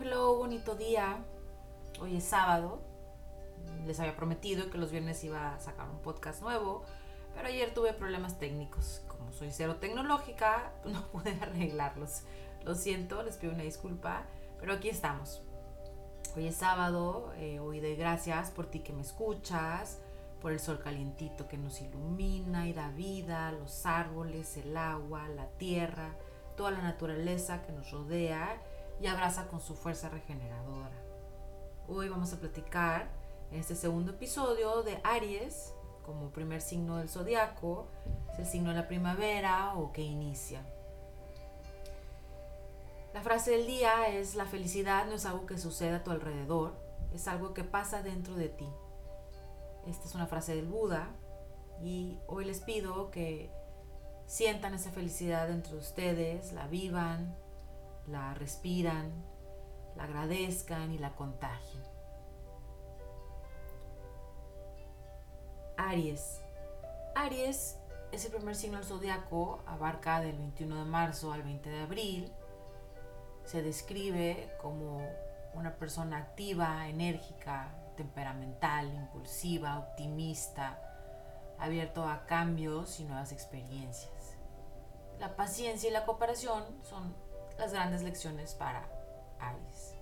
hello, bonito día. Hoy es sábado. Les había prometido que los viernes iba a sacar un podcast nuevo, pero ayer tuve problemas técnicos. Como soy cero tecnológica, no pude arreglarlos. Lo siento, les pido una disculpa, pero aquí estamos. Hoy es sábado, eh, hoy doy gracias por ti que me escuchas, por el sol calientito que nos ilumina y da vida, los árboles, el agua, la tierra, toda la naturaleza que nos rodea y abraza con su fuerza regeneradora. Hoy vamos a platicar en este segundo episodio de Aries como primer signo del zodiaco, el signo de la primavera o que inicia. La frase del día es la felicidad no es algo que sucede a tu alrededor, es algo que pasa dentro de ti. Esta es una frase del Buda y hoy les pido que sientan esa felicidad dentro de ustedes, la vivan, la respiran, la agradezcan y la contagien. Aries. Aries es el primer signo del zodiaco, abarca del 21 de marzo al 20 de abril. Se describe como una persona activa, enérgica, temperamental, impulsiva, optimista, abierto a cambios y nuevas experiencias. La paciencia y la cooperación son las grandes lecciones para Aries.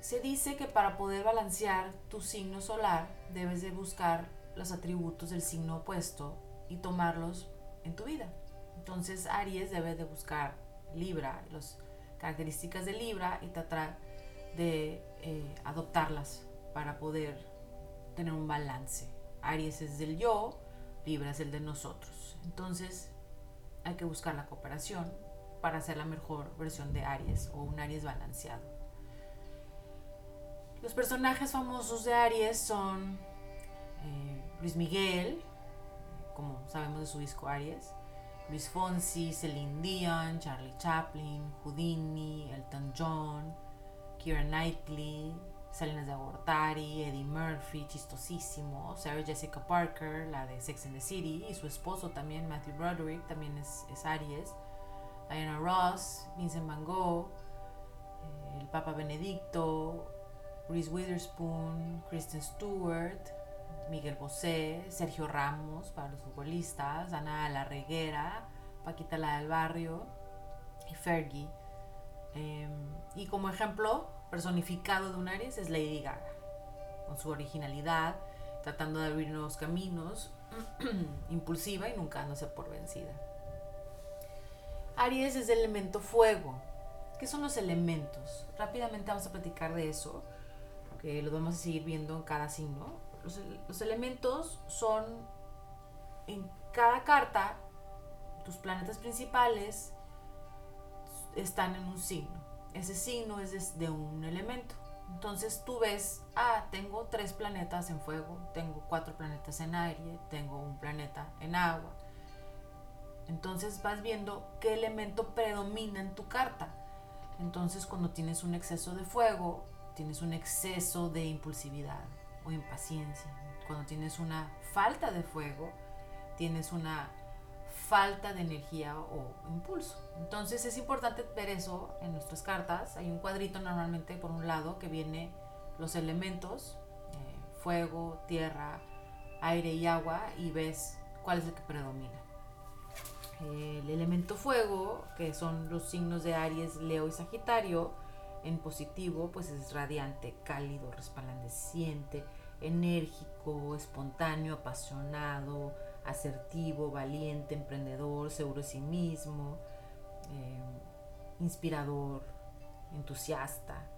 Se dice que para poder balancear tu signo solar debes de buscar los atributos del signo opuesto y tomarlos en tu vida. Entonces Aries debe de buscar Libra, las características de Libra y tratar de eh, adoptarlas para poder tener un balance. Aries es del yo, Libra es el de nosotros. Entonces hay que buscar la cooperación, para ser la mejor versión de Aries o un Aries balanceado. Los personajes famosos de Aries son eh, Luis Miguel, como sabemos de su disco Aries, Luis Fonsi, Celine Dion, Charlie Chaplin, Houdini, Elton John, Keira Knightley, Salinas de Gortari, Eddie Murphy, chistosísimo, Sarah Jessica Parker, la de Sex and the City, y su esposo también, Matthew Broderick, también es, es Aries. Diana Ross, Vincent Van Gogh, eh, el Papa Benedicto, Reese Witherspoon, Kristen Stewart, Miguel Bosé, Sergio Ramos para los futbolistas, Ana La Reguera, Paquita La del Barrio y Fergie. Em, y como ejemplo personificado de un Aries es Lady Gaga, con su originalidad, tratando de abrir nuevos caminos, impulsiva y nunca dándose por vencida. Aries es el elemento fuego. ¿Qué son los elementos? Rápidamente vamos a platicar de eso, que lo vamos a seguir viendo en cada signo. Los, elementos son en cada carta, tus planetas principales están en un signo. Ese signo es de, un elemento. Entonces tú ves, ah, tengo tres planetas en fuego, tengo cuatro planetas en aire, tengo un planeta en agua entonces vas viendo qué elemento predomina en tu carta. Entonces cuando tienes un exceso de fuego, tienes un exceso de impulsividad o impaciencia. Cuando tienes una falta de fuego, tienes una falta de energía o impulso. Entonces es importante ver eso en nuestras cartas. Hay un cuadrito normalmente por un lado que viene los elementos, eh, fuego, tierra, aire y agua, y ves cuál es el que predomina el elemento fuego, que son los signos de Aries, Leo y Sagitario, en positivo, pues es radiante, cálido, resplandeciente, enérgico, espontáneo, apasionado, asertivo, valiente, emprendedor, seguro de sí mismo, eh, inspirador, entusiasta.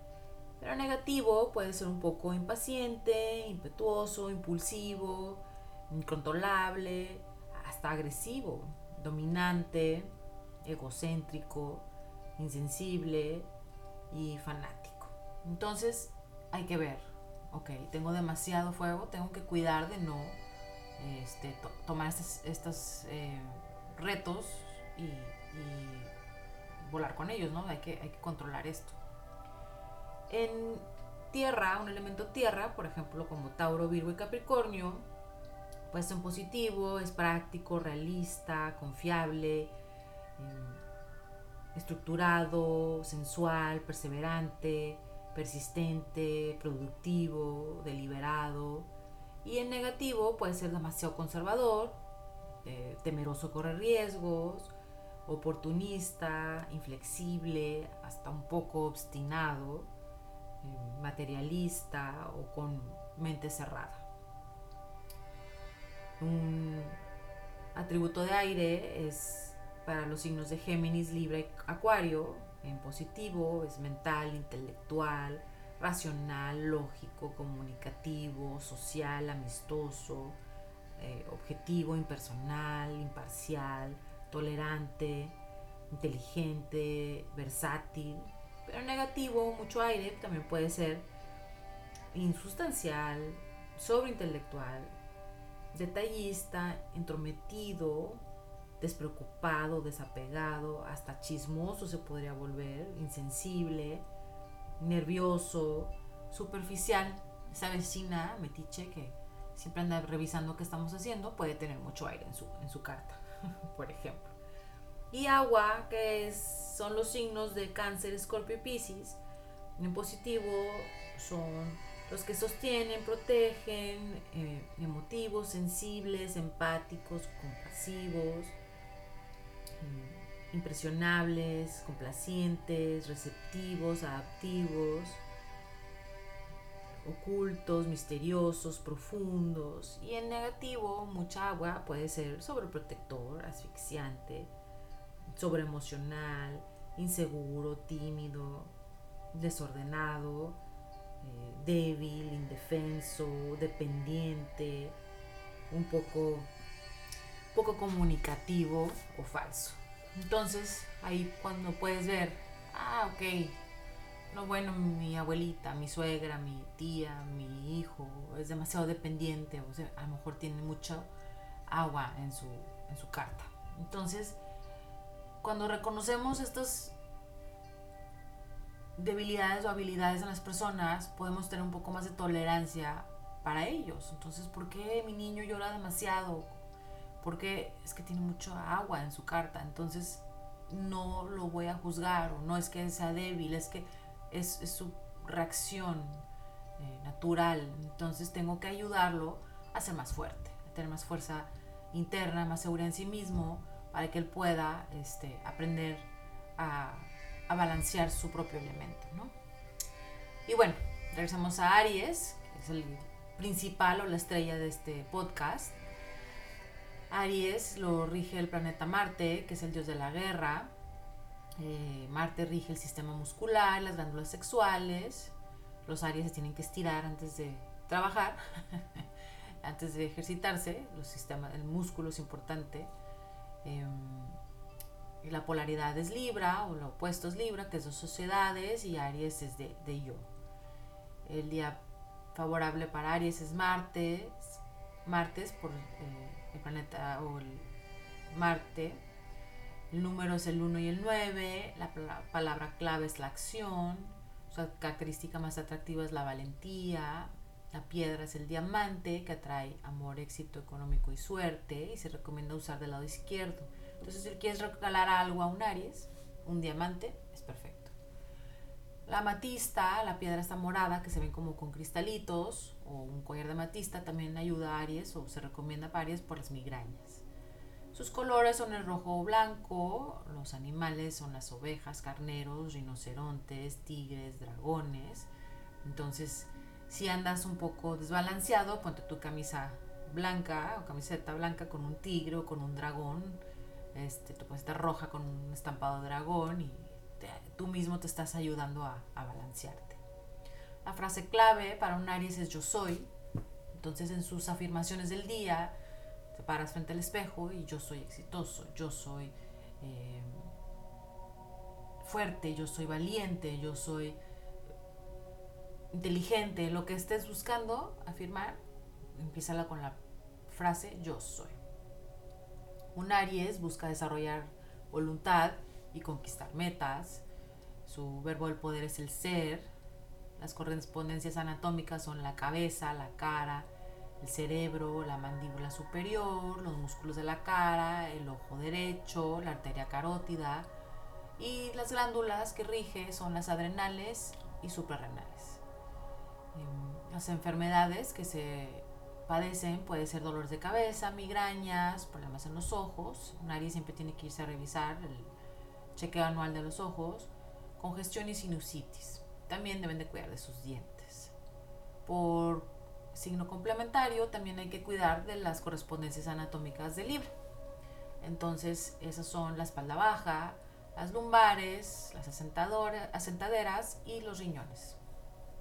Pero negativo puede ser un poco impaciente, impetuoso, impulsivo, incontrolable, hasta agresivo dominante, egocéntrico, insensible y fanático. Entonces hay que ver, ok, tengo demasiado fuego, tengo que cuidar de no este, tomar estos, eh, retos y, volar con ellos, ¿no? Hay que, hay que controlar esto. En tierra, un elemento tierra, por ejemplo, como Tauro, Virgo y Capricornio, pues en positivo, es práctico, realista, confiable, em, estructurado, sensual, perseverante, persistente, productivo, deliberado. Y en negativo puede ser demasiado conservador, eh, temeroso correr riesgos, oportunista, inflexible, hasta un poco obstinado, eh, materialista o con mente cerrada. Un atributo de aire es para los signos de Géminis, Libra y Acuario, en positivo, es mental, intelectual, racional, lógico, comunicativo, social, amistoso, eh, objetivo, impersonal, imparcial, tolerante, inteligente, versátil. Pero negativo, mucho aire, también puede ser insustancial, sobreintelectual, detallista, entrometido, despreocupado, desapegado, hasta chismoso se podría volver, insensible, nervioso, superficial. Esa vecina metiche que siempre anda revisando qué estamos haciendo puede tener mucho aire en su, en su carta, por ejemplo. Y agua, que son los signos de cáncer, escorpio y piscis. En positivo son los que sostienen, protegen, eh, emotivos, sensibles, empáticos, compasivos, mm, impresionables, complacientes, receptivos, adaptivos, ocultos, misteriosos, profundos. Y en negativo, mucha agua puede ser sobreprotector, asfixiante, sobreemocional, inseguro, tímido, desordenado eh, débil, indefenso, dependiente, un poco, poco comunicativo o falso. Entonces, ahí cuando puedes ver, ah, ok, no, bueno, mi abuelita, mi suegra, mi tía, mi hijo es demasiado dependiente, o sea, a lo mejor tiene mucha agua en su, en su carta. Entonces, cuando reconocemos estos debilidades o habilidades en las personas, podemos tener un poco más de tolerancia para ellos. Entonces, ¿por qué mi niño llora demasiado? Porque es que tiene mucha agua en su carta. Entonces, no lo voy a juzgar o no es que sea débil, es que es, su reacción eh, natural. Entonces, tengo que ayudarlo a ser más fuerte, a tener más fuerza interna, más seguridad en sí mismo, para que él pueda este, aprender a a balancear su propio elemento, ¿no? Y bueno, regresamos a Aries, que es el principal o la estrella de este podcast. Aries lo rige el planeta Marte, que es el dios de la guerra. Eh, Marte rige el sistema muscular, las glándulas sexuales. Los Aries se tienen que estirar antes de trabajar, antes de ejercitarse. Los sistemas, el músculo es importante. Em, la polaridad es Libra, o lo opuesto es Libra, que es de sociedades, y Aries es de, yo. El día favorable para Aries es martes, martes por eh, el planeta o el Marte. El número es el 1 y el 9, la palabra clave es la acción, su característica más atractiva es la valentía, la piedra es el diamante, que atrae amor, éxito económico y suerte, y se recomienda usar del lado izquierdo. Entonces, si quieres regalar algo a un Aries, un diamante, es perfecto. La amatista, la piedra está morada, que se ven como con cristalitos, o un collar de amatista, también ayuda a Aries o se recomienda para Aries por las migrañas. Sus colores son el rojo o blanco, los animales son las ovejas, carneros, rinocerontes, tigres, dragones. Entonces, si andas un poco desbalanceado, ponte tu camisa blanca o camiseta blanca con un tigre o con un dragón este, tu estar roja con un estampado dragón y tú mismo te estás ayudando a, a balancearte. La frase clave para un Aries es yo soy. Entonces en sus afirmaciones del día te paras frente al espejo y yo soy exitoso, yo soy eh, fuerte, yo soy valiente, yo soy inteligente, lo que estés buscando afirmar, empieza con la frase yo soy. Un Aries busca desarrollar voluntad y conquistar metas. Su verbo del poder es el ser. Las correspondencias anatómicas son la cabeza, la cara, el cerebro, la mandíbula superior, los músculos de la cara, el ojo derecho, la arteria carótida, Y las glándulas que rige son las adrenales y suprarrenales. Em, las enfermedades que se padecen puede ser dolores de cabeza, migrañas, problemas en los ojos. Un Aries siempre tiene que irse a revisar el chequeo anual de los ojos, congestión y sinusitis. También deben de cuidar de sus dientes. Por signo complementario, también hay que cuidar de las correspondencias anatómicas del libro. Entonces, esas son la espalda baja, las lumbares, las asentaderas y los riñones.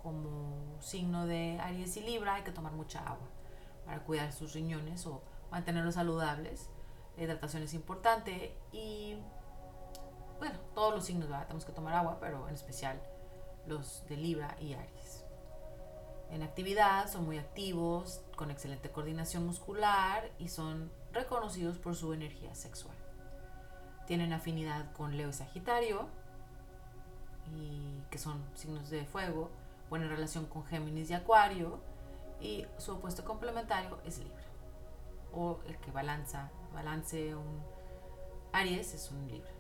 Como signo de Aries y Libra hay que tomar mucha agua para cuidar sus riñones o mantenerlos saludables. La hidratación es importante y bueno, todos los signos tenemos que tomar agua, pero en especial los de Libra y Aries. En actividad son muy activos, con excelente coordinación muscular y son reconocidos por su energía sexual. Tienen afinidad con Leo y Sagitario, y que son signos de fuego, buena relación con Géminis y Acuario, y su opuesto complementario es Libra, o el que balanza, balance un Aries es un Libra.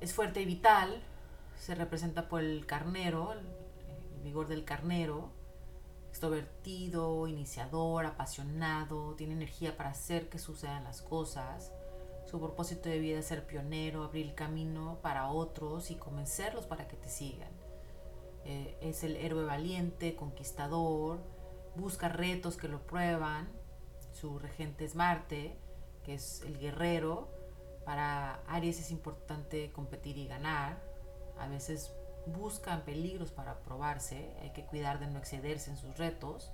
Es fuerte y vital, se representa por el carnero, el vigor del carnero, extrovertido, iniciador, apasionado, tiene energía para hacer que sucedan las cosas. Su propósito de vida es ser pionero, abrir el camino para otros y convencerlos para que te sigan. Eh, es el héroe valiente, conquistador, busca retos que lo prueban. Su regente es Marte, que es el guerrero. Para Aries es importante competir y ganar. A veces buscan peligros para probarse, hay que cuidar de no excederse en sus retos,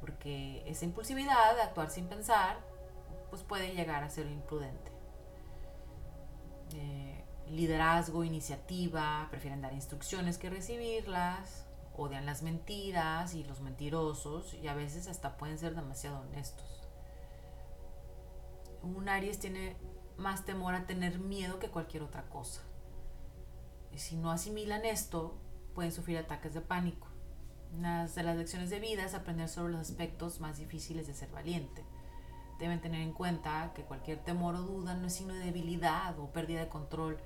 porque esa impulsividad de actuar sin pensar, pues puede llegar a ser imprudente. Eh, liderazgo, iniciativa, prefieren dar instrucciones que recibirlas, odian las mentiras y los mentirosos y a veces hasta pueden ser demasiado honestos. Un Aries tiene más temor a tener miedo que cualquier otra cosa si no asimilan esto, pueden sufrir ataques de pánico. Una de las lecciones de vida es aprender sobre los aspectos más difíciles de ser valiente. Deben tener en cuenta que cualquier temor o duda no es signo de debilidad o pérdida de control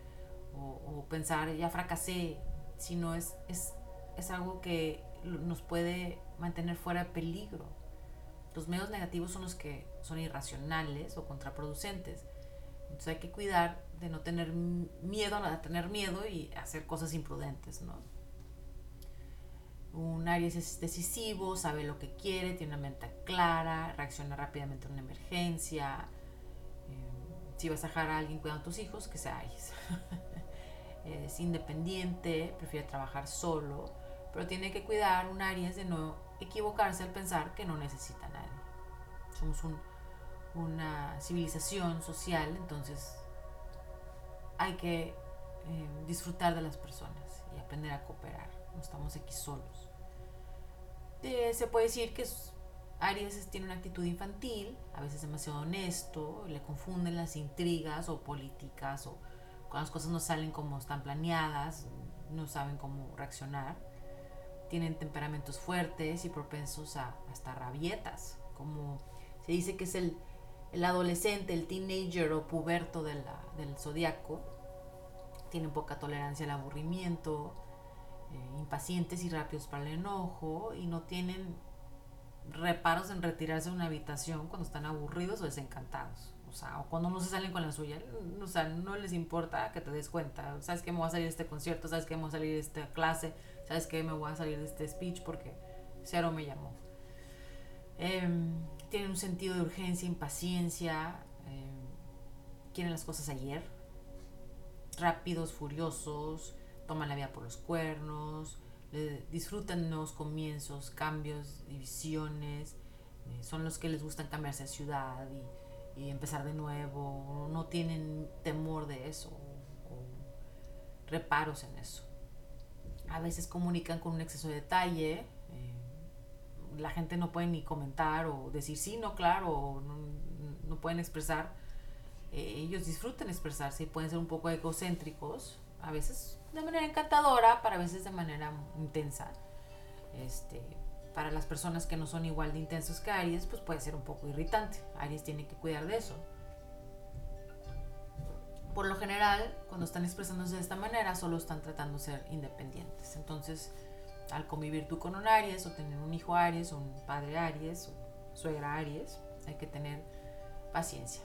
o, pensar ya fracasé, sino es, es, es algo que nos puede mantener fuera de peligro. Los medios negativos son los que son irracionales o contraproducentes. Entonces hay que cuidar de no tener miedo, a tener miedo y hacer cosas imprudentes, ¿no? Un Aries es decisivo, sabe lo que quiere, tiene una mente clara, reacciona rápidamente a una emergencia. Eh, si vas a dejar a alguien cuidando a tus hijos, que sea Aries. es independiente, prefiere trabajar solo, pero tiene que cuidar un Aries de no equivocarse al pensar que no necesita a nadie. Somos una civilización social, entonces hay que eh, disfrutar de las personas y aprender a cooperar. No estamos aquí solos. Eh, se puede decir que Aries tiene una actitud infantil, a veces demasiado honesto, le confunden las intrigas o políticas o cuando las cosas no salen como están planeadas, no saben cómo reaccionar. Tienen temperamentos fuertes y propensos a hasta rabietas, como se dice que es el el adolescente, el teenager o puberto del zodiaco, tienen poca tolerancia al aburrimiento, eh, impacientes y rápidos para el enojo y no tienen reparos en retirarse de una habitación cuando están aburridos o desencantados. Sea, o cuando no se salen con la suya. O sea, no les importa que te des cuenta. Sabes que me voy a salir de este concierto, sabes que me voy a salir de esta clase, sabes que me voy a salir de este speech porque Cero me llamó. Eh, tienen un sentido de urgencia, impaciencia, eh, quieren las cosas ayer, rápidos, furiosos, toman la vida por los cuernos, disfrutan nuevos comienzos, cambios, divisiones, eh, son los que les gustan cambiarse de ciudad y, empezar de nuevo, no tienen temor de eso o reparos en eso. A veces comunican con un exceso de detalle, la gente no puede ni comentar o decir sí, no, claro, o no, pueden expresar. Eh, ellos disfrutan expresarse y pueden ser un poco egocéntricos, a veces de manera encantadora, para a veces de manera intensa. Este, para las personas que no son igual de intensos que Aries, pues puede ser un poco irritante. Aries tiene que cuidar de eso. por lo general, cuando están expresándose de esta manera, solo están tratando de ser independientes. Entonces, al convivir tú con un Aries o tener un hijo Aries un padre Aries o suegra Aries, hay que tener paciencia.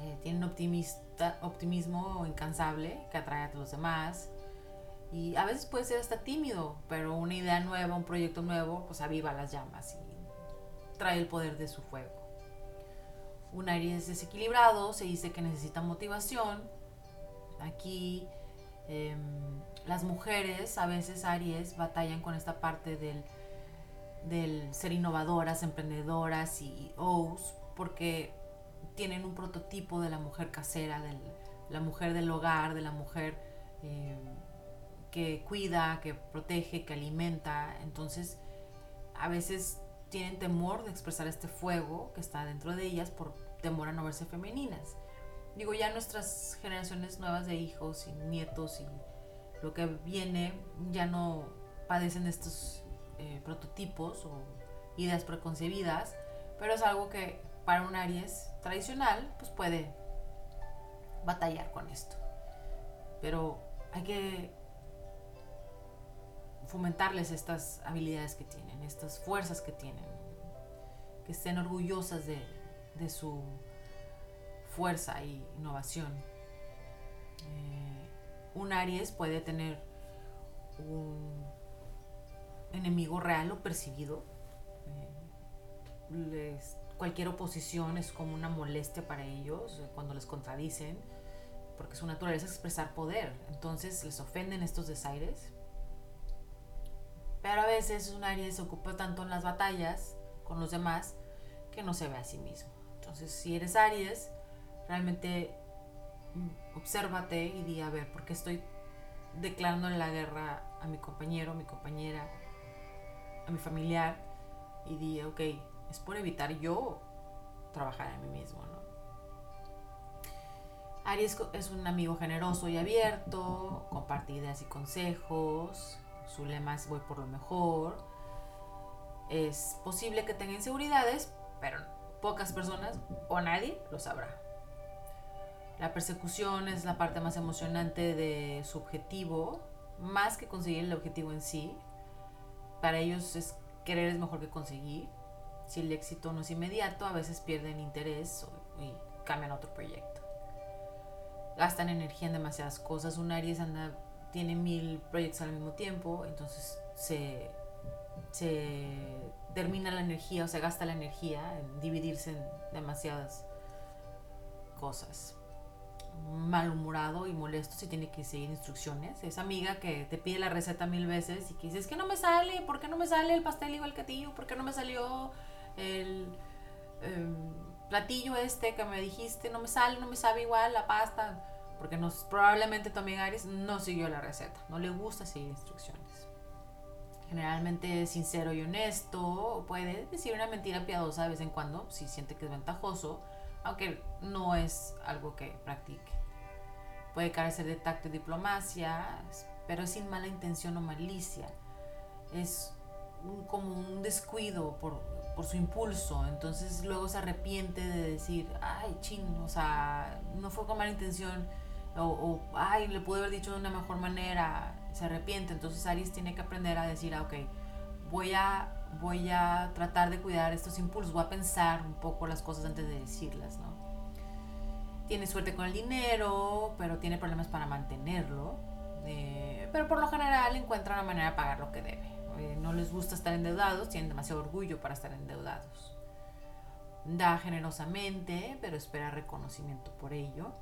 Eh, tienen optimista, optimismo incansable que atrae a los demás. Y a veces puede ser hasta tímido, pero una idea nueva, un proyecto nuevo, pues aviva las llamas y trae el poder de su fuego. Un Aries desequilibrado se dice que necesita motivación. Aquí em, las mujeres, a veces Aries, batallan con esta parte del, del ser innovadoras, emprendedoras y OUS, porque tienen un prototipo de la mujer casera, de la mujer del hogar, de la mujer em, que cuida, que protege, que alimenta. Entonces, a veces tienen temor de expresar este fuego que está dentro de ellas por temor a no verse femeninas. Digo, ya nuestras generaciones nuevas de hijos y nietos y lo que viene ya no padecen estos eh, prototipos o ideas preconcebidas, pero es algo que para un Aries tradicional pues puede batallar con esto. Pero hay que fomentarles estas habilidades que tienen, estas fuerzas que tienen, que estén orgullosas de, su fuerza y innovación. Eh, un Aries puede tener un enemigo real o percibido. Eh, cualquier oposición es como una molestia para ellos eh, cuando les contradicen, porque su naturaleza es expresar poder. Entonces les ofenden estos desaires. Pero a veces un Aries se ocupa tanto en las batallas con los demás que no se ve a sí mismo. Entonces, si eres Aries, realmente mm, obsérvate y di, a ver, ¿por qué estoy declarando la guerra a mi compañero, a mi compañera, a mi familiar? Y di, ok, es por evitar yo trabajar en mí mismo, ¿no? Aries es un amigo generoso y abierto, comparte ideas y consejos, su lema es voy por lo mejor. Es posible que tenga inseguridades, pero pocas personas o nadie lo sabrá. La persecución es la parte más emocionante de su objetivo, más que conseguir el objetivo en sí. Para ellos es querer es mejor que conseguir. Si el éxito no es inmediato, a veces pierden interés y cambian a otro proyecto. Gastan energía en demasiadas cosas. Un Aries anda, tiene mil proyectos al mismo tiempo, entonces se se termina la energía o se gasta la energía en dividirse en demasiadas cosas. Malhumorado y molesto si tiene que seguir instrucciones. Esa amiga que te pide la receta mil veces y que dice, que no me sale, ¿por qué no me sale el pastel igual que ti? ¿Por qué no me salió el em, platillo este que me dijiste? No me sale, no me sabe igual la pasta. Porque no, probablemente tu amiga no siguió la receta, no le gusta seguir instrucciones generalmente sincero y honesto, puede decir una mentira piadosa de vez en cuando si siente que es ventajoso, aunque no es algo que practique. Puede carecer de tacto y diplomacia, pero sin mala intención o malicia. Es como un descuido por, por, su impulso, entonces luego se arrepiente de decir, ay, chin, o sea, no fue con mala intención, o, ay, le pude haber dicho de una mejor manera, se arrepiente. Entonces Aries tiene que aprender a decir, ah, ok, voy a, voy a tratar de cuidar estos impulsos, voy a pensar un poco las cosas antes de decirlas, ¿no? Tiene suerte con el dinero, pero tiene problemas para mantenerlo. Eh, pero por lo general encuentra una manera de pagar lo que debe. Eh, no les gusta estar endeudados, tienen demasiado orgullo para estar endeudados. Da generosamente, pero espera reconocimiento por ello.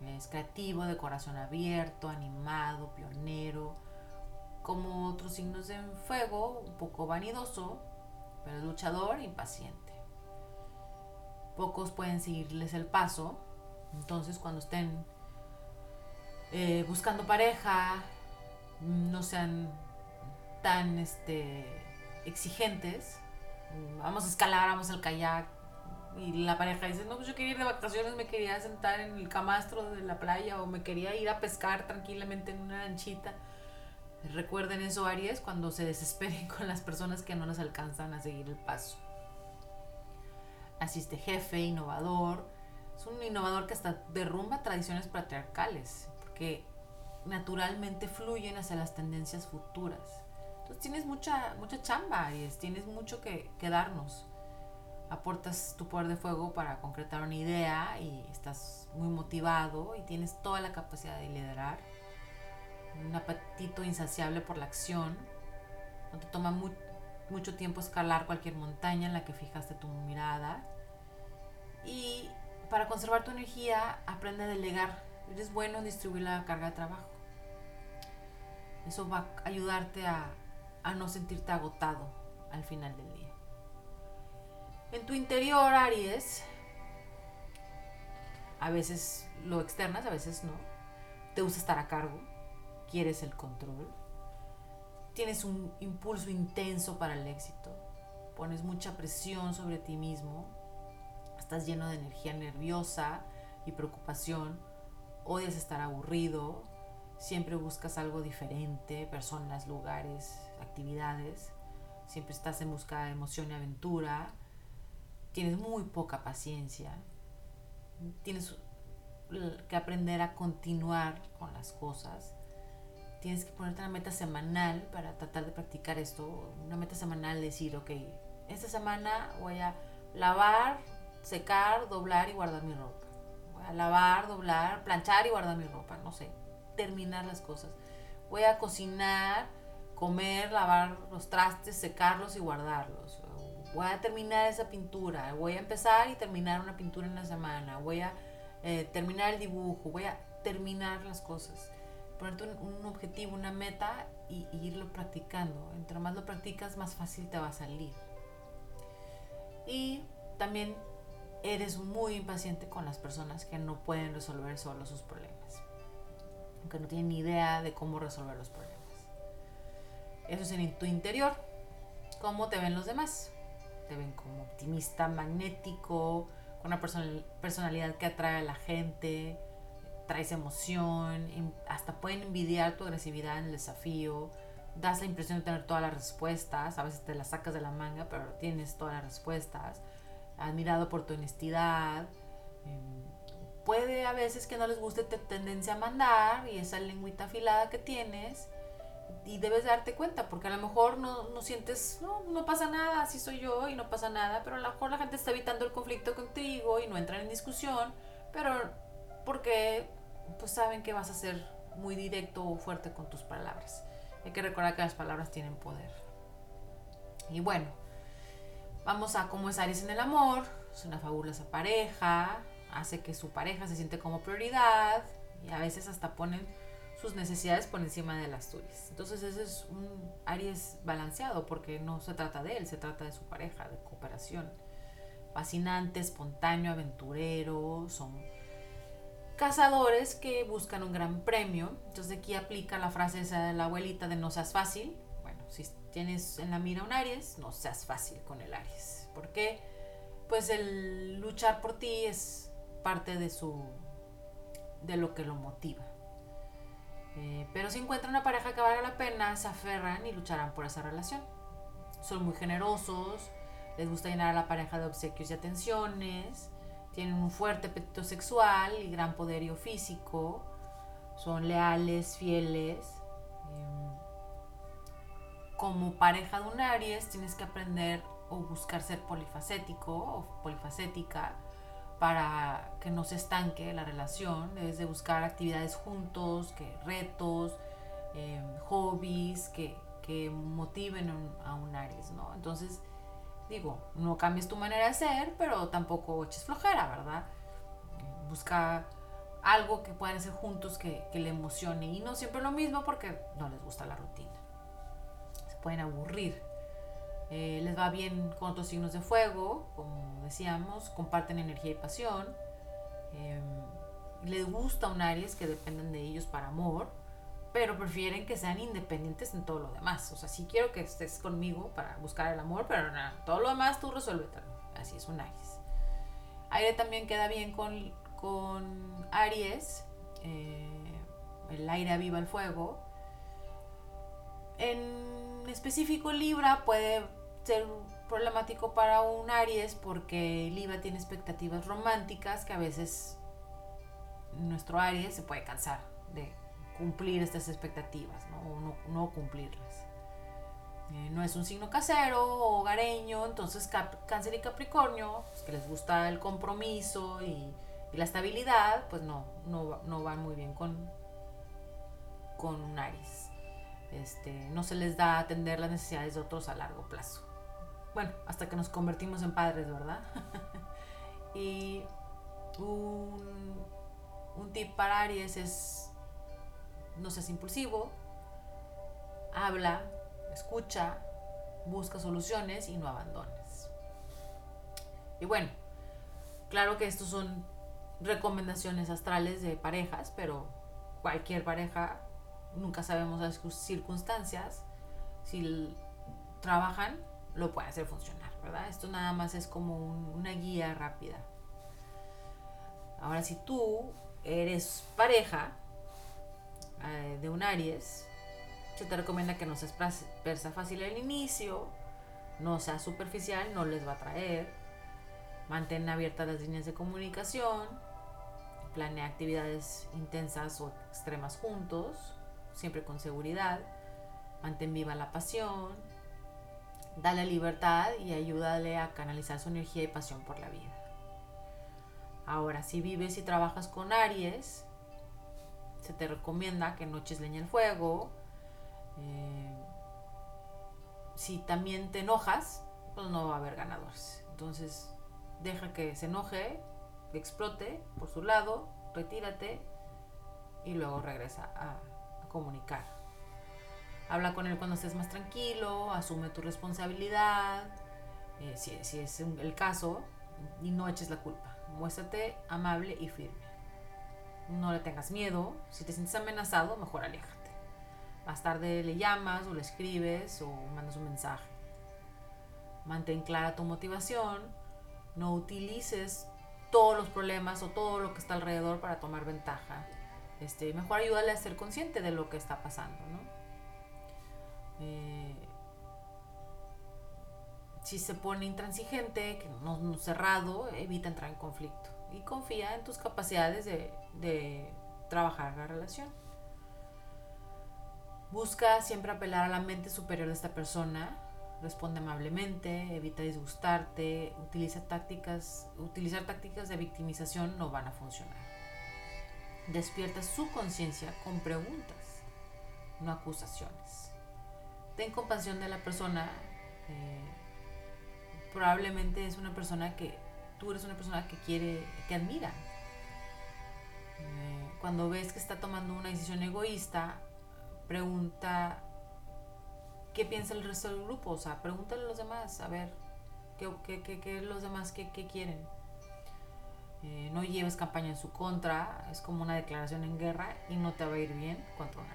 Es creativo, de corazón abierto, animado, pionero. Como otros signos de fuego, un poco vanidoso, pero luchador, impaciente. Pocos pueden seguirles el paso. Entonces, cuando estén eh, buscando pareja, no sean tan este, exigentes. Vamos a escalar, vamos al kayak, y la pareja dice, no, pues yo quería ir de vacaciones, me quería sentar en el camastro de la playa o me quería ir a pescar tranquilamente en una lanchita. Recuerden eso, Aries, cuando se desesperen con las personas que no les alcanzan a seguir el paso. Asiste jefe, innovador, Es un innovador que hasta derrumba tradiciones patriarcales, porque naturalmente fluyen hacia las tendencias futuras. Entonces tienes mucha, mucha chamba, Aries, tienes mucho que, que darnos. Aportas tu poder de fuego para concretar una idea y estás muy motivado y tienes toda la capacidad de liderar. Un apetito insaciable por la acción. No te toma mucho tiempo escalar cualquier montaña en la que fijaste tu mirada. Y para conservar tu energía, aprende a delegar. Eres bueno en distribuir la carga de trabajo. Eso va a ayudarte a, a no sentirte agotado al final del día. En tu interior, Aries, a veces lo externas, a veces no. Te gusta estar a cargo, quieres el control, tienes un impulso intenso para el éxito, pones mucha presión sobre ti mismo, estás lleno de energía nerviosa y preocupación, odias estar aburrido, siempre buscas algo diferente, personas, lugares, actividades, siempre estás en busca de emoción y aventura, tienes muy poca paciencia, tienes que aprender a continuar con las cosas, tienes que ponerte una meta semanal para tratar de practicar esto, una meta semanal, decir, ok, esta semana voy a lavar, secar, doblar y guardar mi ropa. Voy a lavar, doblar, planchar y guardar mi ropa, no sé, terminar las cosas. Voy a cocinar, comer, lavar los trastes, secarlos y guardarlos. Voy a terminar esa pintura. Voy a empezar y terminar una pintura en una semana. Voy a eh, terminar el dibujo. Voy a terminar las cosas. Ponerte un, objetivo, una meta y, y, irlo practicando. Entre más lo practicas, más fácil te va a salir. Y también eres muy impaciente con las personas que no pueden resolver solo sus problemas que no tienen ni idea de cómo resolver los problemas. Eso es en tu interior. ¿Cómo te ven los demás? Te ven como optimista, magnético, con una personalidad que atrae a la gente, traes emoción, hasta pueden envidiar tu agresividad en el desafío, das la impresión de tener todas las respuestas, a veces te las sacas de la manga, pero tienes todas las respuestas, admirado por tu honestidad, em, puede a veces que no les guste tu tendencia a mandar y esa lengüita afilada que tienes y debes darte cuenta porque a lo mejor no, no sientes, no, no pasa nada, así soy yo y no pasa nada, pero a lo mejor la gente está evitando el conflicto contigo y no entran en discusión, pero porque pues saben que vas a ser muy directo o fuerte con tus palabras. Hay que recordar que las palabras tienen poder. Y bueno, vamos a cómo es Aries en el amor. Es una fabulosa pareja, hace que su pareja se siente como prioridad y a veces hasta ponen sus necesidades por encima de las tuyas. Entonces ese es un Aries balanceado porque no se trata de él, se trata de su pareja, de cooperación. Fascinante, espontáneo, aventurero, son cazadores que buscan un gran premio. Entonces aquí aplica la frase de la abuelita de no seas fácil. Bueno, si tienes en la mira un Aries, no seas fácil con el Aries. Porque pues el luchar por ti es parte de su de lo que lo motiva. Eh, pero si encuentran una pareja que valga la pena, se aferran y lucharán por esa relación. Son muy generosos, les gusta llenar a la pareja de obsequios y atenciones, tienen un fuerte apetito sexual y gran poderío físico, son leales, fieles. Em, como pareja de un Aries tienes que aprender o buscar ser polifacético o polifacética para que no se estanque la relación, debes de buscar actividades juntos, que retos, em, hobbies que, que motiven a un Aries, ¿no? Entonces, digo, no cambies tu manera de ser, pero tampoco eches flojera, ¿verdad? Busca algo que puedan hacer juntos que, que le emocione y no siempre lo mismo porque no les gusta la rutina. Se pueden aburrir eh, les va bien con otros signos de fuego, como decíamos, comparten energía y pasión. Eh, les gusta un Aries que dependen de ellos para amor, pero prefieren que sean independientes en todo lo demás. O sea, sí quiero que estés conmigo para buscar el amor, pero nada, todo lo demás tú resuélvetelo. Así es un Aries. Aire también queda bien con, con Aries. Eh, el aire aviva el fuego. En específico Libra puede ser problemático para un Aries porque Libra tiene expectativas románticas que a veces nuestro Aries se puede cansar de cumplir estas expectativas ¿no? o no, cumplirlas. Eh, no es un signo casero o hogareño, entonces Cáncer y Capricornio, pues, que les gusta el compromiso y, la estabilidad, pues no, no, no, van muy bien con, con un Aries. Este, no se les da atender las necesidades de otros a largo plazo. Bueno, hasta que nos convertimos en padres, ¿verdad? y un, tip para Aries es no seas impulsivo, habla, escucha, busca soluciones y no abandones. Y bueno, claro que estos son recomendaciones astrales de parejas, pero cualquier pareja, nunca sabemos las circunstancias, si trabajan, lo pueden hacer funcionar, ¿verdad? Esto nada más es como una guía rápida. Ahora, si tú eres pareja eh, de un Aries, se te recomienda que no seas persa fácil al inicio, no seas superficial, no les va a traer. Mantén abiertas las líneas de comunicación, planea actividades intensas o extremas juntos, siempre con seguridad. Mantén viva la pasión, dale libertad y ayúdale a canalizar su energía y pasión por la vida. Ahora, si vives y trabajas con Aries, se te recomienda que no eches leña al fuego. Eh, si también te enojas, pues no va a haber ganadores. Entonces, deja que se enoje, que explote por su lado, retírate y luego regresa a, comunicar. Habla con él cuando estés más tranquilo, asume tu responsabilidad, eh, si, si es el caso, y no eches la culpa. Muéstrate amable y firme. No le tengas miedo. Si te sientes amenazado, mejor aléjate. Más tarde le llamas o le escribes o mandas un mensaje. Mantén clara tu motivación. No utilices todos los problemas o todo lo que está alrededor para tomar ventaja. Este, mejor ayúdale a ser consciente de lo que está pasando, ¿no? Eh, si se pone intransigente, que no, cerrado, evita entrar en conflicto y confía en tus capacidades de, de trabajar la relación. Busca siempre apelar a la mente superior de esta persona, responde amablemente, evita disgustarte, utiliza tácticas, utilizar tácticas de victimización no van a funcionar. Despierta su conciencia con preguntas, no acusaciones. Ten compasión de la persona. Eh, probablemente es una persona que tú eres una persona que quiere, que admira. Eh, cuando ves que está tomando una decisión egoísta, pregunta qué piensa el resto del grupo, o sea, pregúntale a los demás, a ver, qué, qué, qué, los demás qué, quieren. Eh, no lleves campaña en su contra, es como una declaración en guerra y no te va a ir bien contra un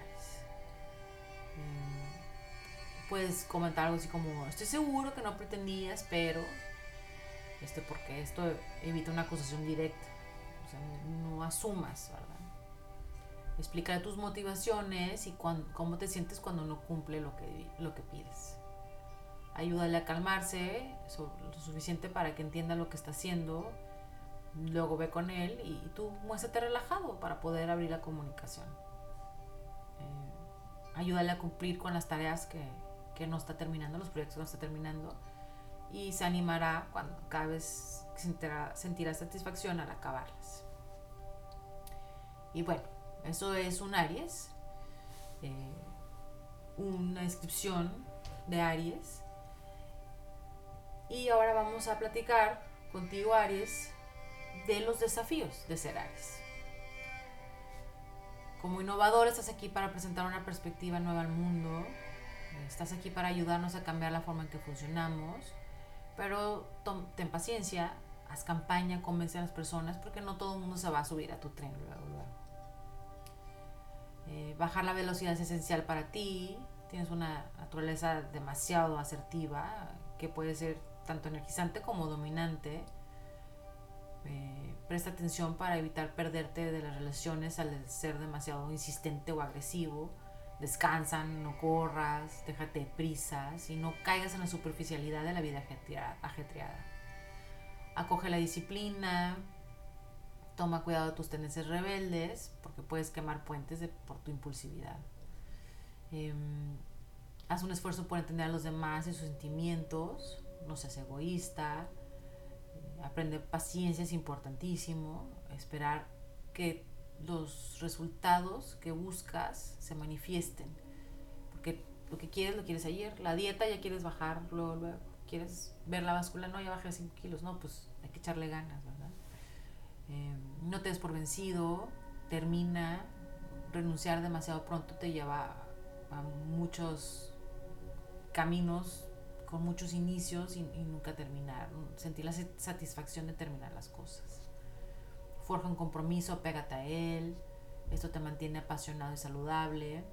puedes comentar algo así como, estoy seguro que no pretendías, pero, este, porque esto evita una acusación directa. No, asumas, ¿verdad? Explica tus motivaciones y cómo te sientes cuando no cumple lo que, lo que pides. Ayúdale a calmarse lo suficiente para que entienda lo que está haciendo. Luego ve con él y, tú muéstrate relajado para poder abrir la comunicación. Eh, ayúdale a cumplir con las tareas que, que no está terminando, los proyectos no está terminando, y se animará cuando cada vez sentirá, sentirá satisfacción al acabarlas. Y bueno, eso es un Aries, eh, una descripción de Aries. Y ahora vamos a platicar contigo, Aries, de los desafíos de ser Aries. Como innovador estás aquí para presentar una perspectiva nueva al mundo, Estás aquí para ayudarnos a cambiar la forma en que funcionamos, pero ten paciencia, haz campaña, convence a las personas, porque no todo el mundo se va a subir a tu tren luego, eh, bajar la velocidad es esencial para ti, tienes una naturaleza demasiado asertiva, que puede ser tanto energizante como dominante. Eh, presta atención para evitar perderte de las relaciones al ser demasiado insistente o agresivo Descansan, no corras, déjate prisas y no caigas en la superficialidad de la vida ajetreada. Acoge la disciplina, toma cuidado de tus tendencias rebeldes, porque puedes quemar puentes por tu impulsividad. Em, haz un esfuerzo por entender a los demás y sus sentimientos, no seas egoísta, eh, aprender paciencia es importantísimo, esperar que los resultados que buscas se manifiesten, porque lo que quieres lo quieres ayer, la dieta ya quieres bajar, luego, luego quieres ver la báscula, no, ya bajé 5 kilos, no, pues hay que echarle ganas, ¿verdad? Eh, no te des por vencido, termina, renunciar demasiado pronto te lleva a muchos caminos con muchos inicios y, nunca terminar, sentir la satisfacción de terminar las cosas. Forja un compromiso, pégate a él, esto te mantiene apasionado y saludable. Eh,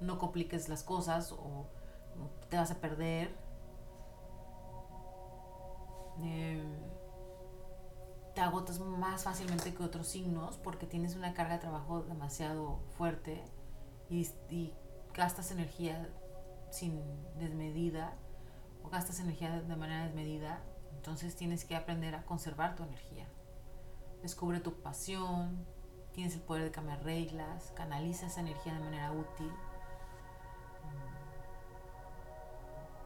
no compliques las cosas o te vas a perder. Eh, te agotas más fácilmente que otros signos porque tienes una carga de trabajo demasiado fuerte y, y gastas energía sin desmedida o gastas energía de manera desmedida, entonces tienes que aprender a conservar tu energía. Descubre tu pasión, tienes el poder de cambiar reglas, canaliza esa energía de manera útil.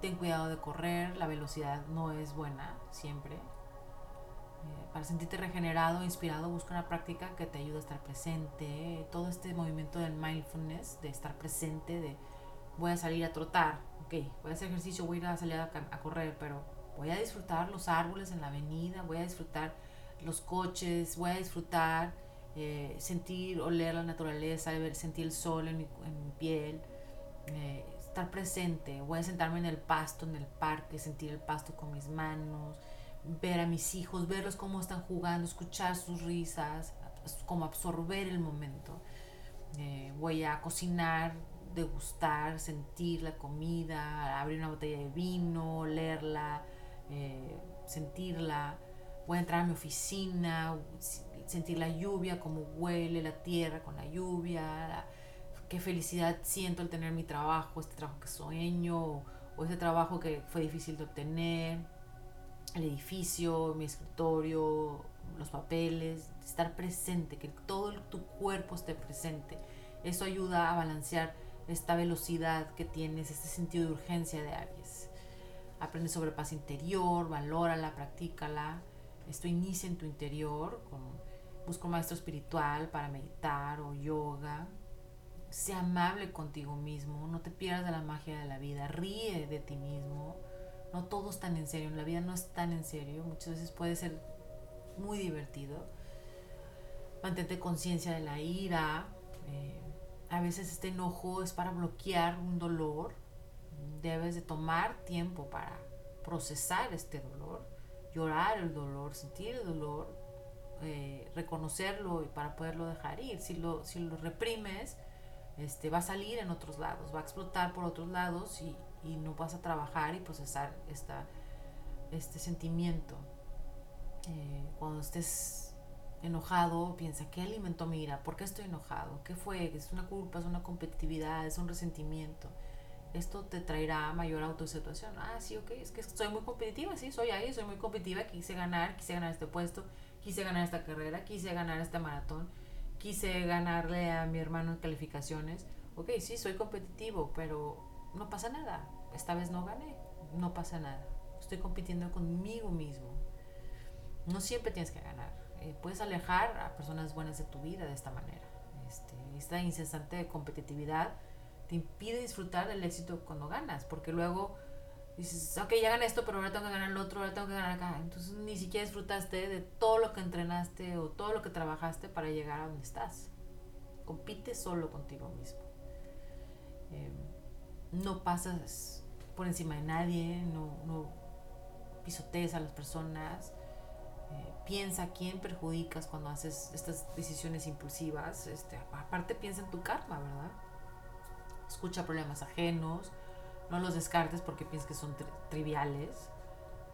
Ten cuidado de correr, la velocidad no es buena siempre. Eh, para sentirte regenerado, inspirado, busca una práctica que te ayude a estar presente. Todo este movimiento del mindfulness, de estar presente, de voy a salir a trotar, voy a hacer ejercicio, voy a ir a salir a, correr, pero voy a disfrutar los árboles en la avenida, voy a disfrutar los coches, voy a disfrutar eh, sentir, oler la naturaleza, sentir el sol en mi, piel, eh, estar presente, voy a sentarme en el pasto, en el parque, sentir el pasto con mis manos, ver a mis hijos, verlos cómo están jugando, escuchar sus risas, como absorber el momento. Eh, voy a cocinar, degustar, sentir la comida, abrir una botella de vino, leerla, eh, sentirla. Voy a entrar a mi oficina, sentir la lluvia, cómo huele la tierra con la lluvia, qué felicidad siento al tener mi trabajo, este trabajo que sueño, o, o este trabajo que fue difícil de obtener, el edificio, mi escritorio, los papeles, estar presente, que todo tu cuerpo esté presente. Eso ayuda a balancear esta velocidad que tienes, este sentido de urgencia de Aries. Aprende sobre paz interior, valórala, practícala. Esto inicia en tu interior. Busca un maestro espiritual para meditar o yoga. Sea amable contigo mismo. No te pierdas de la magia de la vida. Ríe de ti mismo. No todo es tan en serio. La vida no es tan en serio. Muchas veces puede ser muy divertido. Mantente conciencia de la ira. Eh, a veces este enojo es para bloquear un dolor. Debes de tomar tiempo para procesar este dolor, llorar el dolor, sentir el dolor, eh, reconocerlo y para poderlo dejar ir. Si lo, si lo reprimes, este, va a salir en otros lados, va a explotar por otros lados y, y no vas a trabajar y procesar esta, este sentimiento. Eh, cuando estés enojado, piensa, ¿qué alimentó mi ira? ¿Por qué estoy enojado? ¿Qué fue? ¿Es una culpa? ¿Es una competitividad? ¿Es un resentimiento? Esto te traerá mayor autosituación. Ah, sí, ok, es que soy muy competitiva, sí, soy ahí, soy muy competitiva, quise ganar, quise ganar este puesto, quise ganar esta carrera, quise ganar este maratón, quise ganarle a mi hermano en calificaciones. Ok, sí, soy competitivo, pero no pasa nada. Esta vez no gané, no pasa nada. Estoy compitiendo conmigo mismo. No siempre tienes que ganar eh, puedes alejar a personas buenas de tu vida de esta manera. Este, esta incesante competitividad te impide disfrutar del éxito cuando ganas, porque luego dices, ok, ya gané esto, pero ahora tengo que ganar el otro, ahora tengo que ganar acá. Entonces ni siquiera disfrutaste de todo lo que entrenaste o todo lo que trabajaste para llegar a donde estás. Compite solo contigo mismo. Em, no pasas por encima de nadie, no, no pisotees a las personas, eh, piensa quién perjudicas cuando haces estas decisiones impulsivas. Este, aparte piensa en tu karma, ¿verdad? Escucha problemas ajenos, no los descartes porque piensas que son triviales.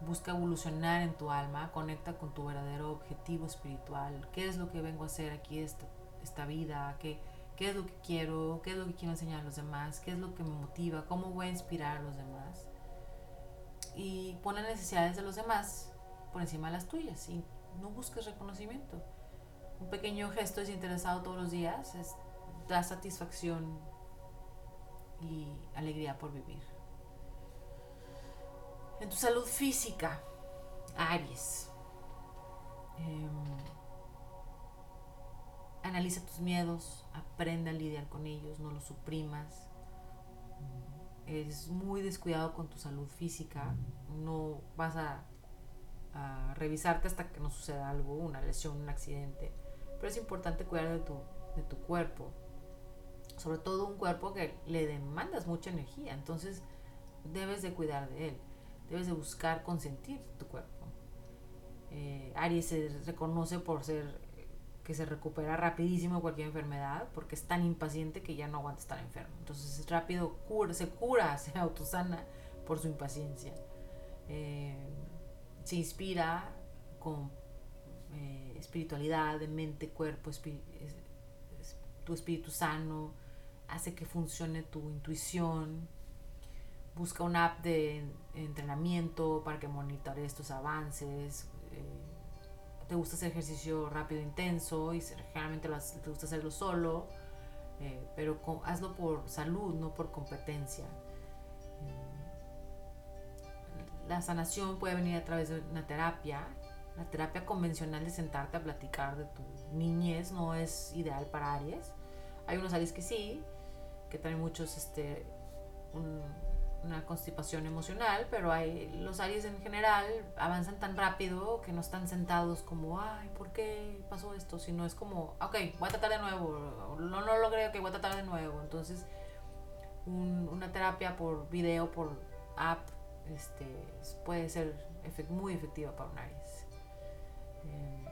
Busca evolucionar en tu alma, conecta con tu verdadero objetivo espiritual. ¿Qué es lo que vengo a hacer aquí esta, esta vida? ¿Qué, qué es lo que quiero, qué es lo que quiero enseñar a los demás, qué es lo que me motiva, cómo voy a inspirar a los demás. Y pon las necesidades de los demás por encima de las tuyas y no busques reconocimiento. Un pequeño gesto desinteresado todos los días da satisfacción y alegría por vivir. En tu salud física, Aries. Em, analiza tus miedos, aprende a lidiar con ellos, no los suprimas. Es muy descuidado con tu salud física, no vas a, a, revisarte hasta que no suceda algo, una lesión, un accidente. Pero es importante cuidar de tu, de tu cuerpo, sobre todo un cuerpo que le demandas mucha energía, entonces debes de cuidar de él, debes de buscar consentir tu cuerpo. Eh, Aries se reconoce por ser que se recupera rapidísimo cualquier enfermedad porque es tan impaciente que ya no aguanta estar enfermo. Entonces es rápido, cura, se cura, se autosana por su impaciencia. Eh, se inspira con eh, espiritualidad de mente, cuerpo, tu espíritu sano, hace que funcione tu intuición. Busca una app de entrenamiento para que monitores tus avances. Eh, te gusta hacer ejercicio rápido, intenso y generalmente te gusta hacerlo solo, eh, pero hazlo por salud, no por competencia. Eh, la sanación puede venir a través de una terapia. La terapia convencional de sentarte a platicar de tu niñez no es ideal para Aries. Hay unos Aries que sí, que traen muchos este, una constipación emocional, pero hay, los Aries en general avanzan tan rápido que no están sentados como, ay, ¿por qué pasó esto? Sino es como, ok, voy a tratar de nuevo, no, no logré, ok, voy a tratar de nuevo. Entonces, una terapia por video, por app, este, puede ser muy efectiva para un Aries. Em,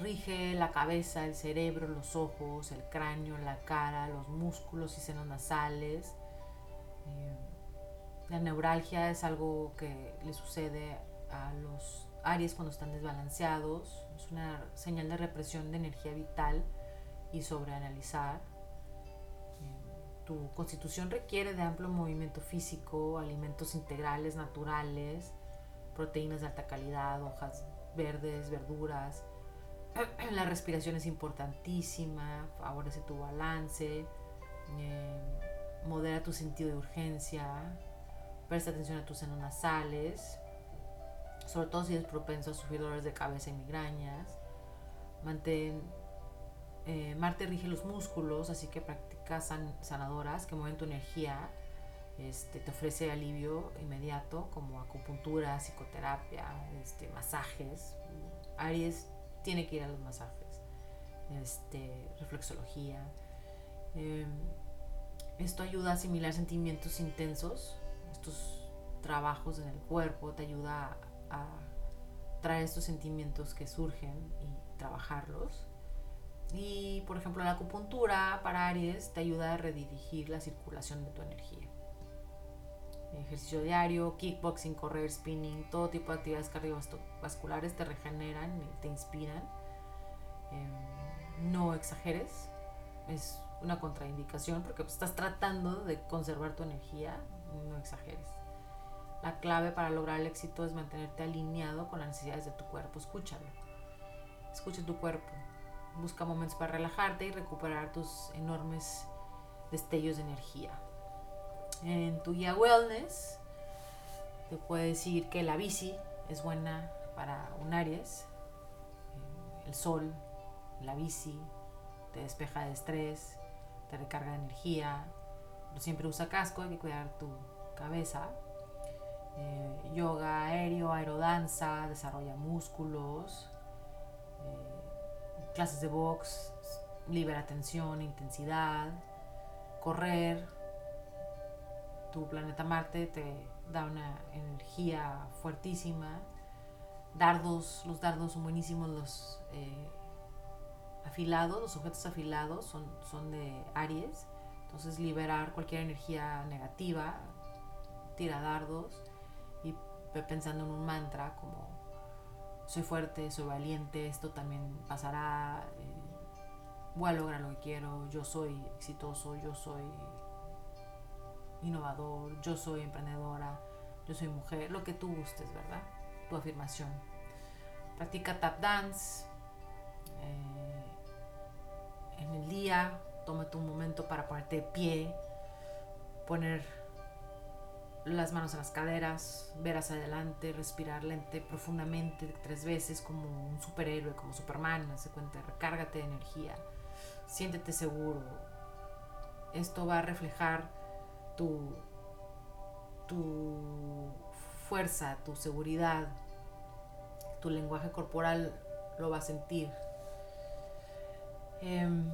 rige la cabeza, el cerebro, los ojos, el cráneo, la cara, los músculos y senos nasales la neuralgia es algo que le sucede a los Aries cuando están desbalanceados. Es una señal de represión de energía vital y sobreanalizar. Eh, tu constitución requiere de amplio movimiento físico, alimentos integrales naturales, proteínas de alta calidad, hojas verdes, verduras. La respiración es importantísima, favorece tu balance, eh, modera tu sentido de urgencia, Presta atención a tus senos nasales, sobre todo si eres propenso a sufrir dolores de cabeza y migrañas. Mantén, eh, Marte rige los músculos, así que practicas sanadoras que mueven tu energía. Este, te ofrece alivio inmediato como acupuntura, psicoterapia, este, masajes. Aries tiene que ir a los masajes, este, reflexología. Em, esto ayuda a asimilar sentimientos intensos estos trabajos en el cuerpo, te ayuda a, traer estos sentimientos que surgen y trabajarlos. Y por ejemplo la acupuntura para Aries te ayuda a redirigir la circulación de tu energía. Ejercicio diario, kickboxing, correr, spinning, todo tipo de actividades cardiovasculares te regeneran te inspiran. Em, no exageres, es una contraindicación porque pues, estás tratando de conservar tu energía, no exageres. La clave para lograr el éxito es mantenerte alineado con las necesidades de tu cuerpo. Escúchalo. Escucha tu cuerpo. Busca momentos para relajarte y recuperar tus enormes destellos de energía. En tu guía Wellness te puede decir que la bici es buena para un Aries. El sol, la bici, te despeja de estrés, te recarga energía, siempre usa casco, hay que cuidar tu cabeza. Eh, yoga aéreo, aerodanza, desarrolla músculos. Eh, clases de box, libera tensión, intensidad. Correr. Planeta Marte te da una energía fuertísima. Dardos, los dardos son buenísimos, los eh, afilados, los objetos afilados son, son de Aries entonces liberar cualquier energía negativa, tira dardos y pensando en un mantra como soy fuerte, soy valiente, esto también pasará, eh, voy a lograr lo que quiero, yo soy exitoso, yo soy innovador, yo soy emprendedora, yo soy mujer, lo que tú gustes, ¿verdad? Tu afirmación. Practica tap dance. Eh, en el día, tómate un momento para ponerte de pie, poner las manos en las caderas, ver hacia adelante, respirar lente profundamente tres veces como un superhéroe, como Superman, hace cuenta, recárgate de energía, siéntete seguro. Esto va a reflejar tu, tu fuerza, tu seguridad, tu lenguaje corporal lo va a sentir. Em,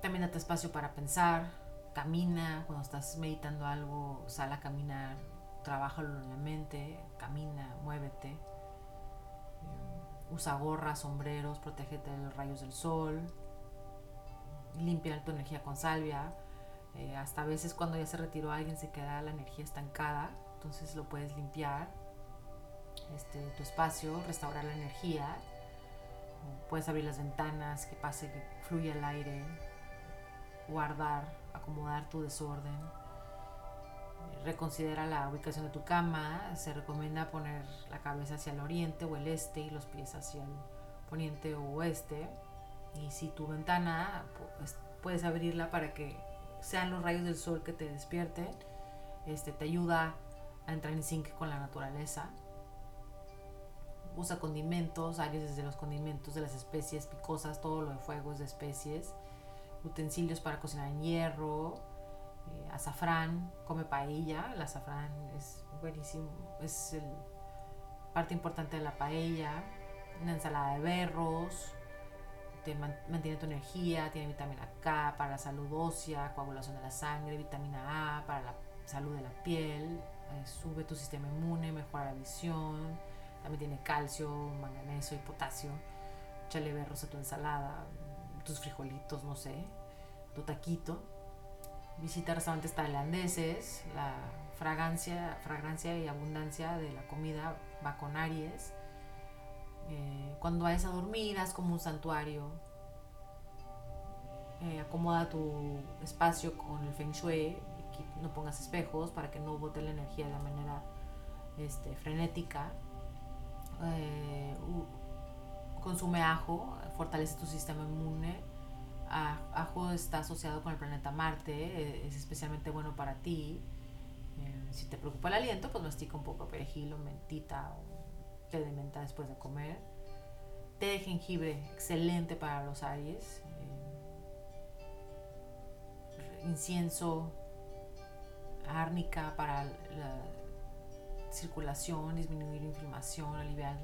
también date espacio para pensar, camina, cuando estás meditando algo, sal a caminar, trabájalo en la mente, camina, muévete. Em, usa gorras, sombreros, protégete de los rayos del sol, limpia tu energía con salvia. Eh, hasta a veces cuando ya se retiró alguien se queda la energía estancada, entonces lo puedes limpiar, este, tu espacio, restaurar la energía. Puedes abrir las ventanas, que pase, que fluya el aire, guardar acomodar tu desorden. Reconsidera la ubicación de tu cama. Se recomienda poner la cabeza hacia el oriente o el este y los pies hacia el poniente o oeste. Y si tu ventana puedes abrirla para que sean los rayos del sol que te despierten, este, te ayuda a entrar en sync con la naturaleza. Usa condimentos, áreas desde los condimentos de las especies picosas, todo lo de fuego de especies. Utensilios para cocinar en hierro, eh, azafrán, come paella, el azafrán es buenísimo, es el, parte importante de la paella, una ensalada de berros, te mantiene tu energía, tiene vitamina K para la salud ósea, coagulación de la sangre, vitamina A para la salud de la piel, eh, sube tu sistema inmune, mejora la visión, también tiene calcio, manganeso y potasio. Échale berros a tu ensalada, tus frijolitos, no sé, tu taquito. Visita restaurantes tailandeses, la fragancia, fragancia y abundancia de la comida va con Aries. Eh, cuando vayas a dormir, haz como un santuario. Eh, acomoda tu espacio con el feng shui. No pongas espejos para que no bote la energía de manera este, frenética. Eh, consume ajo, fortalece tu sistema inmune. Ajo está asociado con el planeta Marte, eh, es especialmente bueno para ti. Eh, si te preocupa el aliento, pues mastica un poco perejil o mentita té de menta después de comer. Té de jengibre, excelente para los Aries. Eh, incienso, árnica para la circulación, disminuir inflamación, aliviar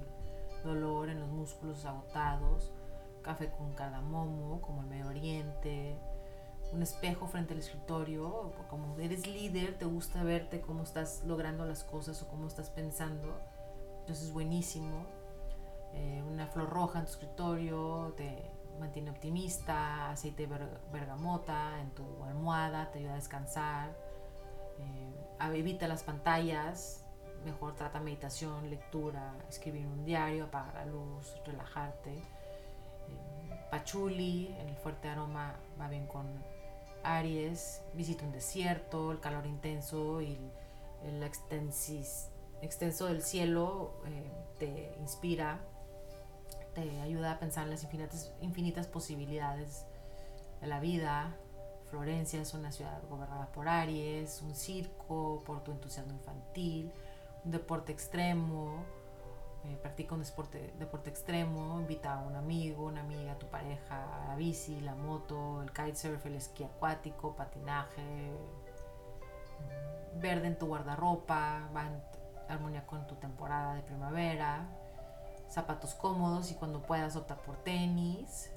dolor en los músculos agotados, café con cardamomo, como el Medio Oriente, un espejo frente al escritorio, como eres líder, te gusta verte cómo estás logrando las cosas o cómo estás pensando, entonces es buenísimo. Eh, una flor roja en tu escritorio te mantiene optimista, aceite bergamota en tu almohada te ayuda a descansar, eh, evita las pantallas, mejor trata meditación, lectura, escribir un diario, apagar la luz, relajarte. Eh, pachuli, el fuerte aroma va bien con Aries, visita un desierto, el calor intenso y el, extenso del cielo eh, te inspira, te ayuda a pensar en las infinitas, infinitas posibilidades de la vida. Florencia es una ciudad gobernada por Aries, un circo por tu entusiasmo infantil, un deporte extremo, eh, practica un deporte, deporte extremo, invita a un amigo, una amiga, tu pareja, a la bici, la moto, el kitesurf, el esquí acuático, patinaje, verde en tu guardarropa, va en armonía con tu temporada de primavera, zapatos cómodos y cuando puedas opta por tenis,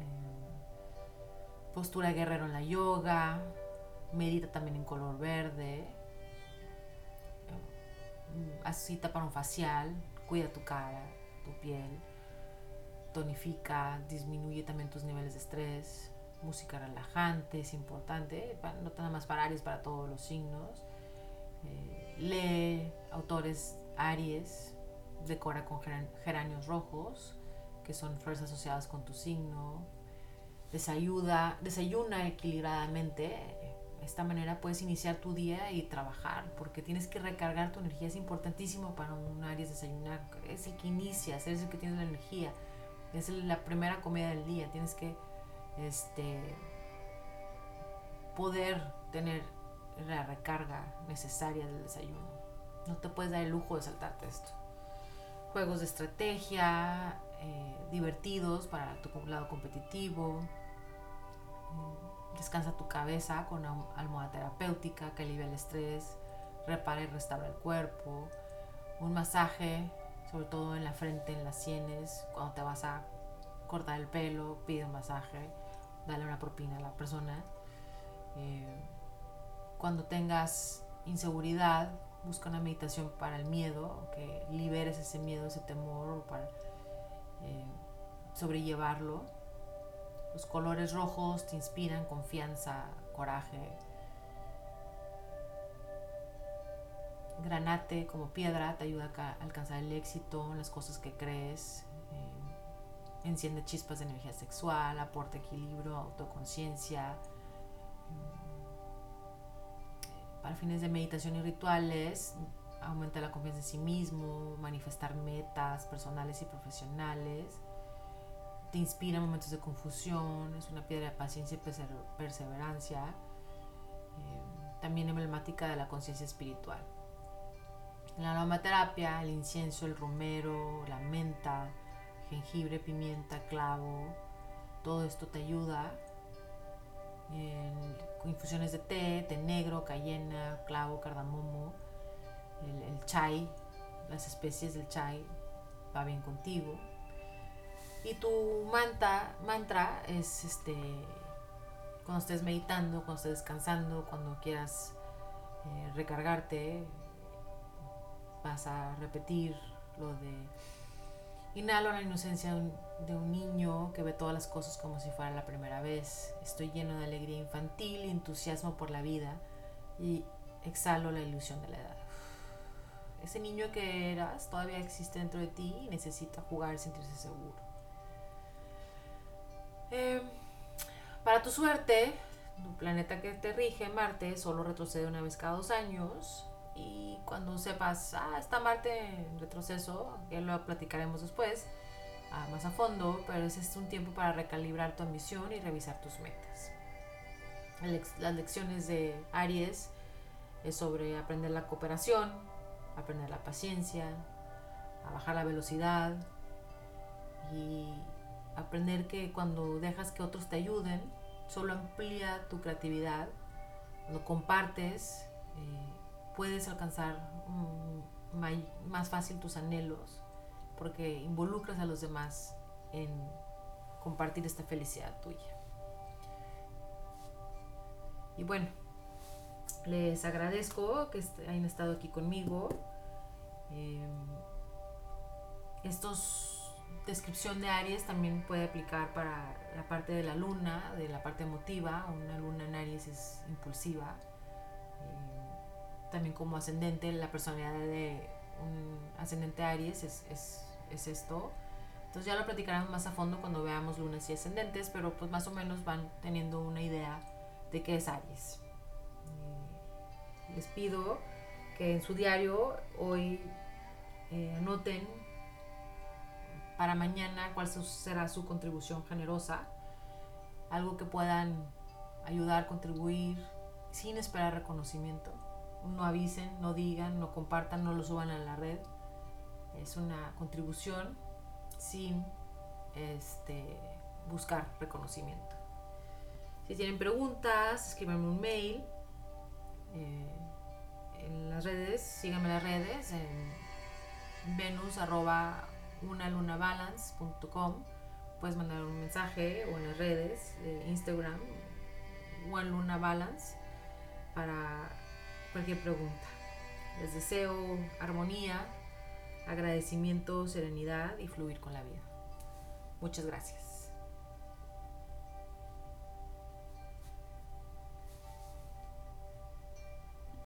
eh, postura guerrero en la yoga, medita también en color verde, así para un facial, cuida tu cara, tu piel, tonifica, disminuye también tus niveles de estrés, música relajante es importante, no nada más para Aries, para todos los signos. Eh, lee autores Aries, decora con geranios rojos, que son flores asociadas con tu signo. desayuda, desayuna equilibradamente. De esta manera puedes iniciar tu día y trabajar, porque tienes que recargar tu energía. Es importantísimo para un Aries desayunar. Es el que inicias, es el que tienes la energía. Es la primera comida del día. Tienes que este, poder tener la recarga necesaria del desayuno. No te puedes dar el lujo de saltarte esto. Juegos de estrategia, eh, divertidos para tu lado competitivo. Mm, descansa tu cabeza con almohada terapéutica que alivia el estrés, repara y restaura el cuerpo. Un masaje, sobre todo en la frente, en las sienes. Cuando te vas a cortar el pelo, pide un masaje, dale una propina a la persona. Eh, cuando tengas inseguridad, busca una meditación para el miedo, que liberes ese miedo, ese temor, para eh, sobrellevarlo. Los colores rojos te inspiran confianza, coraje. Granate como piedra te ayuda a alcanzar el éxito en las cosas que crees. Eh, enciende chispas de energía sexual, aporta equilibrio, autoconciencia para fines de meditación y rituales, aumenta la confianza en sí mismo, manifestar metas personales y profesionales, te inspira en momentos de confusión, es una piedra de paciencia y perseverancia, eh, también emblemática de la conciencia espiritual. La aromaterapia, el incienso, el romero, la menta, jengibre, pimienta, clavo, todo esto te ayuda infusiones de té, té negro, cayena, clavo, cardamomo, el, chai, las especies del chai va bien contigo. Y tu manta, mantra es este cuando estés meditando, cuando estés descansando, cuando quieras eh, recargarte, vas a repetir lo de Inhalo la inocencia de un niño que ve todas las cosas como si fuera la primera vez. Estoy lleno de alegría infantil y entusiasmo por la vida y exhalo la ilusión de la edad. Ese niño que eras todavía existe dentro de ti y necesita jugar sentirse seguro. Em, para tu suerte, tu planeta que te rige, Marte, solo retrocede una vez cada dos años y cuando sepas, ah, está Marte en retroceso, ya lo platicaremos después, ah, más a fondo, pero ese es un tiempo para recalibrar tu ambición y revisar tus metas. Las lecciones de Aries es sobre aprender la cooperación, aprender la paciencia, a bajar la velocidad y aprender que cuando dejas que otros te ayuden, solo amplía tu creatividad, cuando compartes, eh, puedes alcanzar más fácil tus anhelos porque involucras a los demás en compartir esta felicidad tuya. Y bueno, les agradezco que hayan estado aquí conmigo. Eh, estos descripción de Aries también puede aplicar para la parte de la luna, de la parte emotiva. Una luna en Aries es impulsiva también como ascendente, la personalidad de un ascendente Aries es, es, es esto. Entonces ya lo platicaremos más a fondo cuando veamos lunas y ascendentes, pero pues más o menos van teniendo una idea de qué es Aries. Eh, les pido que en su diario hoy eh, anoten para mañana cuál será su contribución generosa, algo que puedan ayudar, contribuir sin esperar reconocimiento no avisen, no digan, no compartan, no lo suban a la red. Es una contribución sin este, buscar reconocimiento. Si tienen preguntas, escríbanme un mail. Eh, en las redes, síganme en las redes en venus arroba unalunabalance.com puedes mandar un mensaje o en las redes de Instagram one luna balance para cualquier pregunta. Les deseo armonía, agradecimiento, serenidad y fluir con la vida. Muchas gracias.